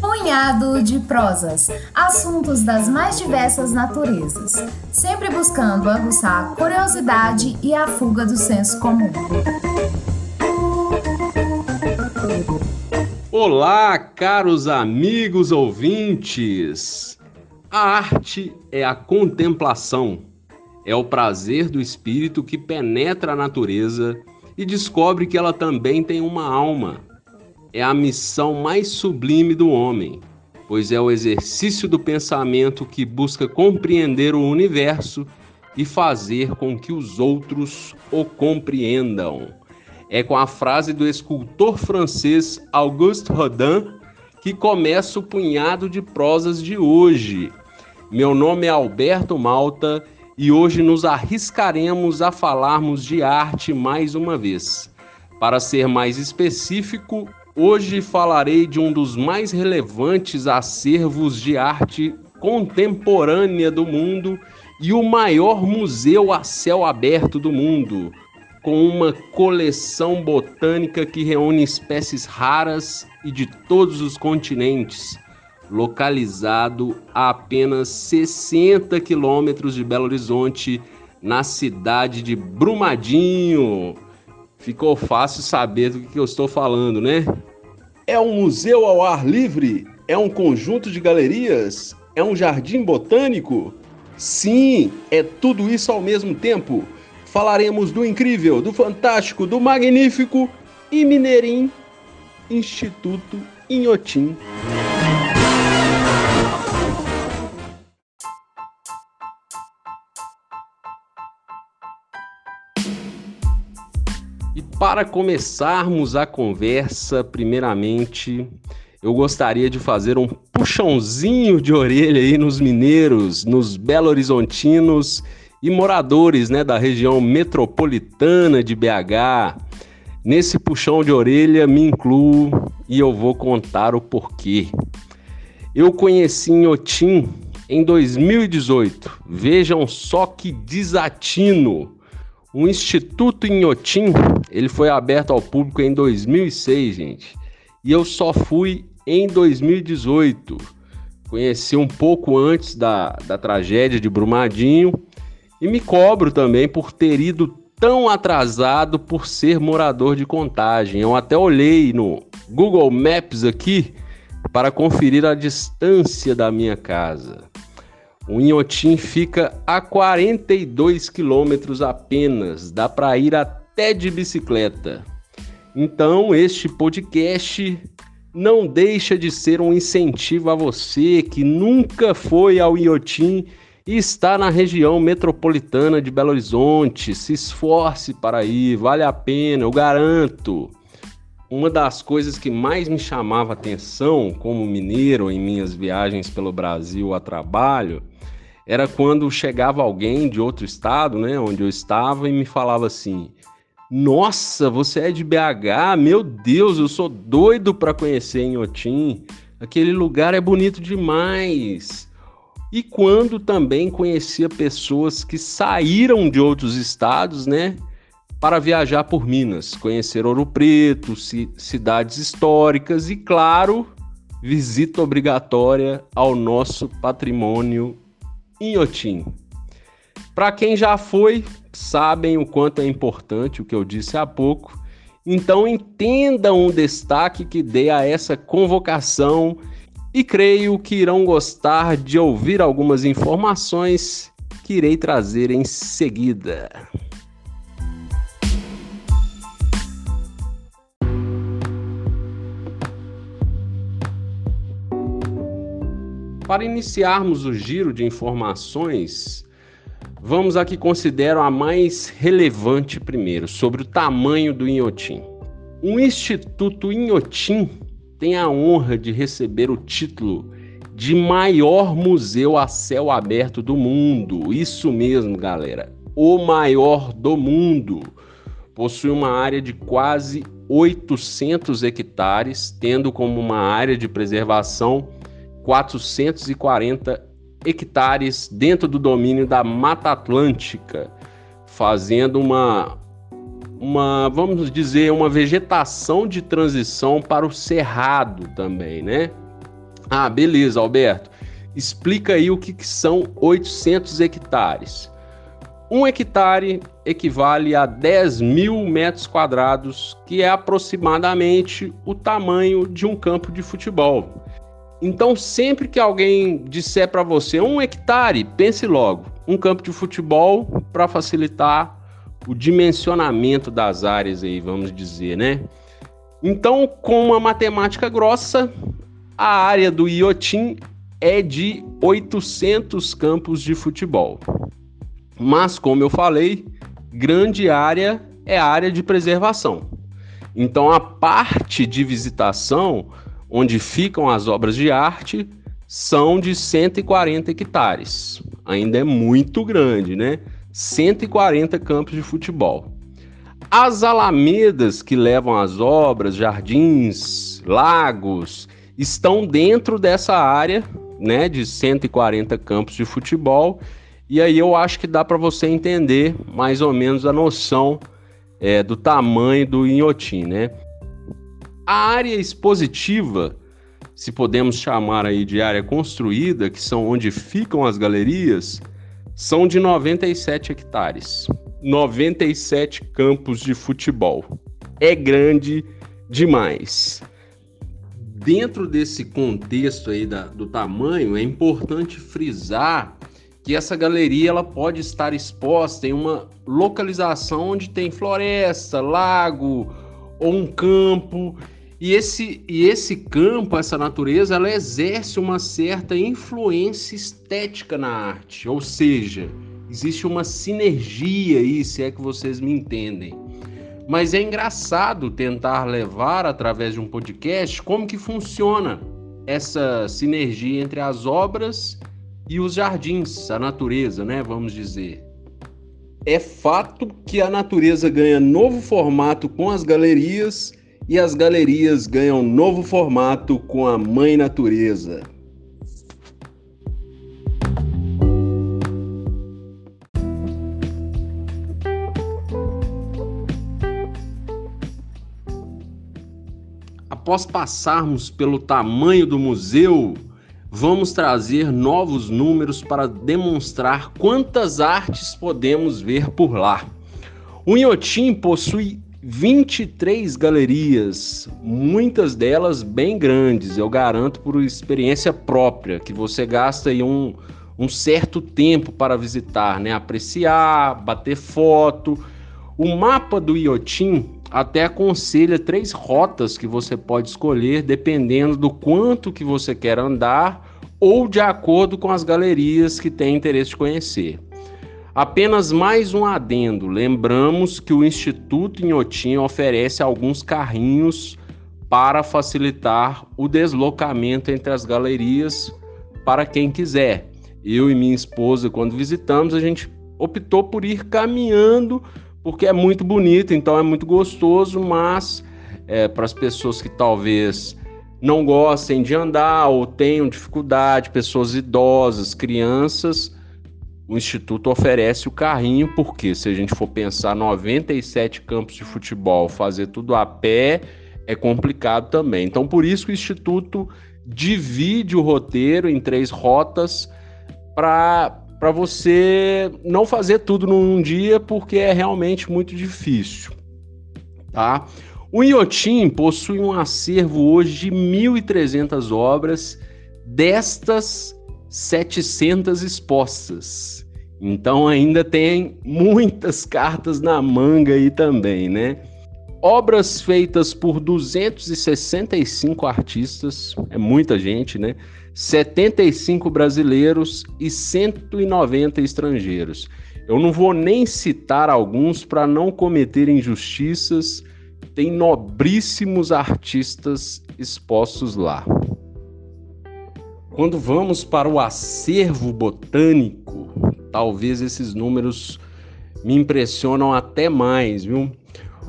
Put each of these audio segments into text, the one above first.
Punhado de prosas, assuntos das mais diversas naturezas, sempre buscando aguçar a curiosidade e a fuga do senso comum. Olá, caros amigos ouvintes! A arte é a contemplação, é o prazer do espírito que penetra a natureza e descobre que ela também tem uma alma. É a missão mais sublime do homem, pois é o exercício do pensamento que busca compreender o universo e fazer com que os outros o compreendam é com a frase do escultor francês Auguste Rodin que começa o punhado de prosas de hoje. Meu nome é Alberto Malta e hoje nos arriscaremos a falarmos de arte mais uma vez. Para ser mais específico, hoje falarei de um dos mais relevantes acervos de arte contemporânea do mundo e o maior museu a céu aberto do mundo, com uma coleção botânica que reúne espécies raras e de todos os continentes, localizado a apenas 60 quilômetros de Belo Horizonte, na cidade de Brumadinho. Ficou fácil saber do que eu estou falando, né? É um museu ao ar livre? É um conjunto de galerias? É um jardim botânico? Sim, é tudo isso ao mesmo tempo falaremos do incrível, do fantástico, do magnífico e Mineirim Instituto Inhotim. Para começarmos a conversa, primeiramente, eu gostaria de fazer um puxãozinho de orelha aí nos mineiros, nos belo-horizontinos e moradores né, da região metropolitana de BH. Nesse puxão de orelha me incluo e eu vou contar o porquê. Eu conheci Inhotim em 2018. Vejam só que desatino. O Instituto Inhotim, ele foi aberto ao público em 2006, gente. E eu só fui em 2018. Conheci um pouco antes da, da tragédia de Brumadinho e me cobro também por ter ido tão atrasado por ser morador de contagem. Eu até olhei no Google Maps aqui para conferir a distância da minha casa. O Inhotim fica a 42 quilômetros apenas, dá para ir até de bicicleta. Então, este podcast não deixa de ser um incentivo a você que nunca foi ao Inhotim e está na região metropolitana de Belo Horizonte. Se esforce para ir, vale a pena, eu garanto. Uma das coisas que mais me chamava atenção como mineiro em minhas viagens pelo Brasil a trabalho era quando chegava alguém de outro estado, né, onde eu estava e me falava assim: "Nossa, você é de BH? Meu Deus, eu sou doido para conhecer Inhotim. Aquele lugar é bonito demais." e quando também conhecia pessoas que saíram de outros estados, né, para viajar por Minas, conhecer Ouro Preto, cidades históricas e, claro, visita obrigatória ao nosso patrimônio Inhotim. Para quem já foi, sabem o quanto é importante o que eu disse há pouco. Então entendam o destaque que dei a essa convocação e creio que irão gostar de ouvir algumas informações que irei trazer em seguida. Para iniciarmos o giro de informações, vamos a que considero a mais relevante primeiro, sobre o tamanho do Inhotim. O Instituto Inhotim tem a honra de receber o título de maior museu a céu aberto do mundo. Isso mesmo, galera. O maior do mundo. Possui uma área de quase 800 hectares, tendo como uma área de preservação 440 hectares dentro do domínio da Mata Atlântica. fazendo uma, uma, vamos dizer, uma vegetação de transição para o cerrado também, né? Ah, beleza, Alberto. Explica aí o que, que são 800 hectares. Um hectare equivale a 10 mil metros quadrados, que é aproximadamente o tamanho de um campo de futebol. Então, sempre que alguém disser para você um hectare, pense logo, um campo de futebol para facilitar o dimensionamento das áreas aí, vamos dizer, né? Então, com uma matemática grossa, a área do Iotim é de 800 campos de futebol. Mas, como eu falei, grande área é área de preservação. Então, a parte de visitação, onde ficam as obras de arte, são de 140 hectares. Ainda é muito grande, né? 140 campos de futebol. As alamedas que levam as obras, jardins, lagos, estão dentro dessa área, né, de 140 campos de futebol. E aí eu acho que dá para você entender mais ou menos a noção é, do tamanho do Inhotim, né? A área expositiva, se podemos chamar aí de área construída, que são onde ficam as galerias, são de 97 hectares, 97 campos de futebol. É grande demais. Dentro desse contexto aí da, do tamanho, é importante frisar que essa galeria ela pode estar exposta em uma localização onde tem floresta, lago ou um campo e esse, e esse campo, essa natureza, ela exerce uma certa influência estética na arte, ou seja, existe uma sinergia aí, se é que vocês me entendem. Mas é engraçado tentar levar através de um podcast como que funciona essa sinergia entre as obras e os jardins, a natureza, né, vamos dizer. É fato que a natureza ganha novo formato com as galerias e as galerias ganham novo formato com a Mãe Natureza. Após passarmos pelo tamanho do museu, vamos trazer novos números para demonstrar quantas artes podemos ver por lá. O Inhotim possui 23 galerias, muitas delas bem grandes, eu garanto por experiência própria, que você gasta aí um, um certo tempo para visitar, né? apreciar, bater foto. O mapa do Iotim até aconselha três rotas que você pode escolher dependendo do quanto que você quer andar ou de acordo com as galerias que tem interesse de conhecer. Apenas mais um adendo: lembramos que o Instituto Inhotim oferece alguns carrinhos para facilitar o deslocamento entre as galerias para quem quiser. Eu e minha esposa, quando visitamos, a gente optou por ir caminhando porque é muito bonito, então é muito gostoso, mas é, para as pessoas que talvez não gostem de andar ou tenham dificuldade, pessoas idosas, crianças, o Instituto oferece o carrinho, porque se a gente for pensar 97 campos de futebol, fazer tudo a pé é complicado também. Então, por isso que o Instituto divide o roteiro em três rotas para você não fazer tudo num dia, porque é realmente muito difícil, tá? O Iotim possui um acervo hoje de 1.300 obras, destas 700 expostas. Então ainda tem muitas cartas na manga aí também, né? Obras feitas por 265 artistas, é muita gente, né? 75 brasileiros e 190 estrangeiros. Eu não vou nem citar alguns para não cometer injustiças. Tem nobríssimos artistas expostos lá. Quando vamos para o acervo botânico, talvez esses números me impressionam até mais, viu?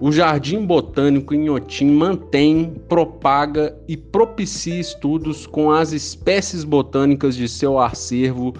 O Jardim Botânico em Otim mantém, propaga e propicia estudos com as espécies botânicas de seu acervo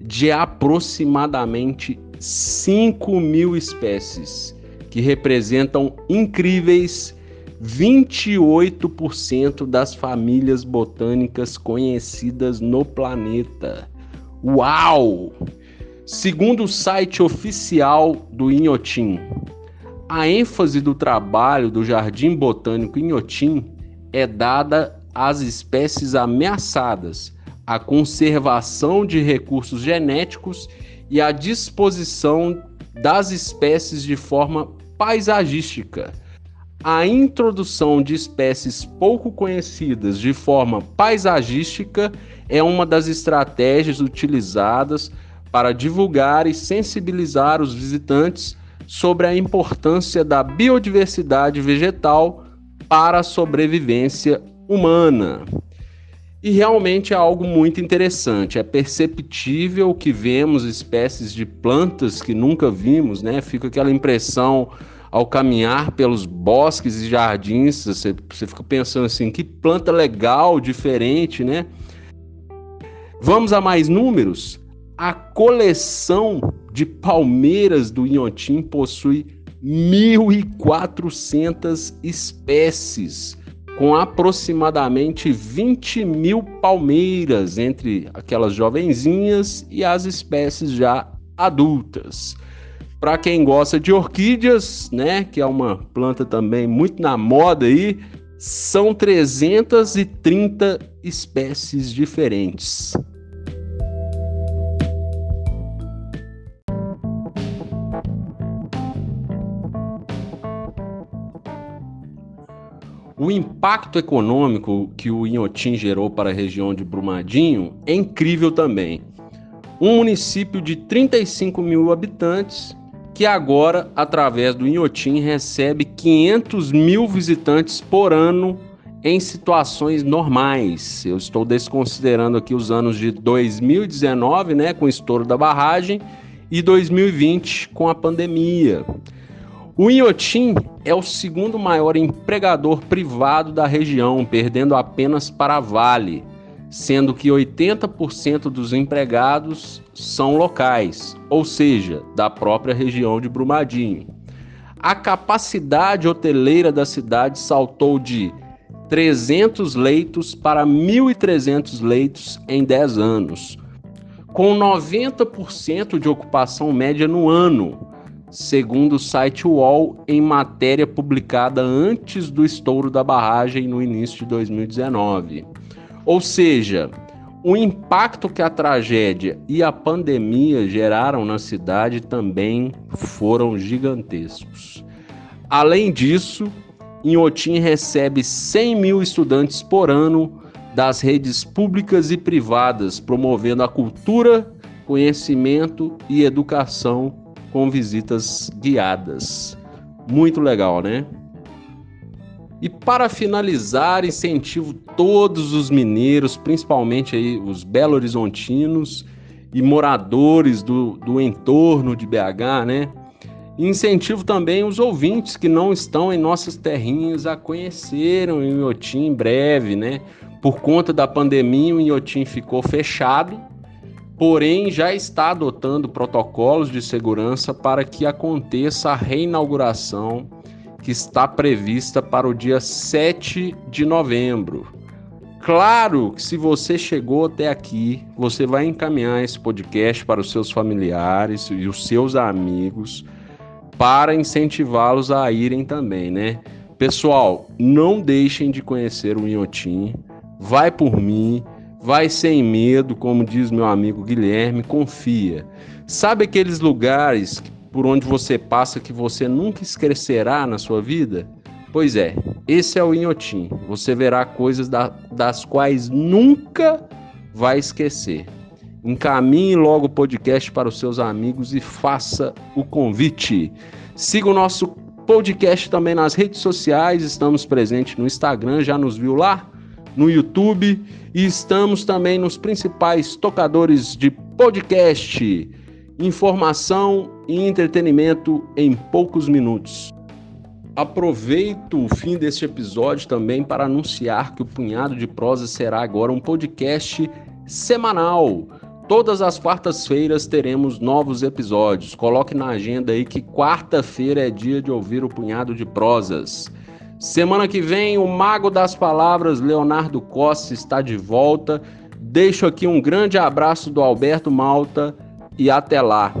de aproximadamente 5 mil espécies, que representam incríveis 28% das famílias botânicas conhecidas no planeta. Uau! Segundo o site oficial do Inhotim, a ênfase do trabalho do Jardim Botânico Inhotim é dada às espécies ameaçadas, à conservação de recursos genéticos e à disposição das espécies de forma paisagística. A introdução de espécies pouco conhecidas de forma paisagística é uma das estratégias utilizadas para divulgar e sensibilizar os visitantes sobre a importância da biodiversidade vegetal para a sobrevivência humana. E realmente é algo muito interessante. É perceptível que vemos espécies de plantas que nunca vimos, né? Fica aquela impressão ao caminhar pelos bosques e jardins, você, você fica pensando assim, que planta legal, diferente, né? Vamos a mais números? A coleção de palmeiras do Inhotim possui 1.400 espécies, com aproximadamente 20 mil palmeiras entre aquelas jovenzinhas e as espécies já adultas. Para quem gosta de orquídeas, né, que é uma planta também muito na moda aí, são 330 espécies diferentes. O impacto econômico que o Inhotim gerou para a região de Brumadinho é incrível também. Um município de 35 mil habitantes que agora, através do Inhotim, recebe 500 mil visitantes por ano em situações normais. Eu estou desconsiderando aqui os anos de 2019, né, com o estouro da barragem, e 2020 com a pandemia. O Inhotim é o segundo maior empregador privado da região, perdendo apenas para a Vale, sendo que 80% dos empregados são locais, ou seja, da própria região de Brumadinho. A capacidade hoteleira da cidade saltou de 300 leitos para 1.300 leitos em 10 anos, com 90% de ocupação média no ano, segundo o site UOL, em matéria publicada antes do estouro da barragem no início de 2019. Ou seja, o impacto que a tragédia e a pandemia geraram na cidade também foram gigantescos. Além disso, Inhotim recebe 100 mil estudantes por ano das redes públicas e privadas, promovendo a cultura, conhecimento e educação com visitas guiadas. Muito legal, né? E para finalizar, incentivo todos os mineiros, principalmente aí os belo horizontinos e moradores do, do entorno de BH, né? Incentivo também os ouvintes que não estão em nossas terrinhas a conhecerem o Inhotim em breve, né? Por conta da pandemia, o Inhotim ficou fechado porém já está adotando protocolos de segurança para que aconteça a reinauguração que está prevista para o dia 7 de novembro. Claro que se você chegou até aqui, você vai encaminhar esse podcast para os seus familiares e os seus amigos para incentivá-los a irem também, né? Pessoal, não deixem de conhecer o Inhotim. Vai por mim, Vai sem medo, como diz meu amigo Guilherme, confia. Sabe aqueles lugares por onde você passa que você nunca esquecerá na sua vida? Pois é, esse é o Inhotim. Você verá coisas da, das quais nunca vai esquecer. Encaminhe logo o podcast para os seus amigos e faça o convite. Siga o nosso podcast também nas redes sociais. Estamos presentes no Instagram, já nos viu lá? no YouTube e estamos também nos principais tocadores de podcast. Informação e entretenimento em poucos minutos. Aproveito o fim deste episódio também para anunciar que o Punhado de Prosa será agora um podcast semanal, Todas as quartas-feiras teremos novos episódios. Coloque na agenda aí que quarta-feira é dia de ouvir o punhado de prosas. Semana que vem, o mago das palavras, Leonardo Costa, está de volta. Deixo aqui um grande abraço do Alberto Malta e até lá.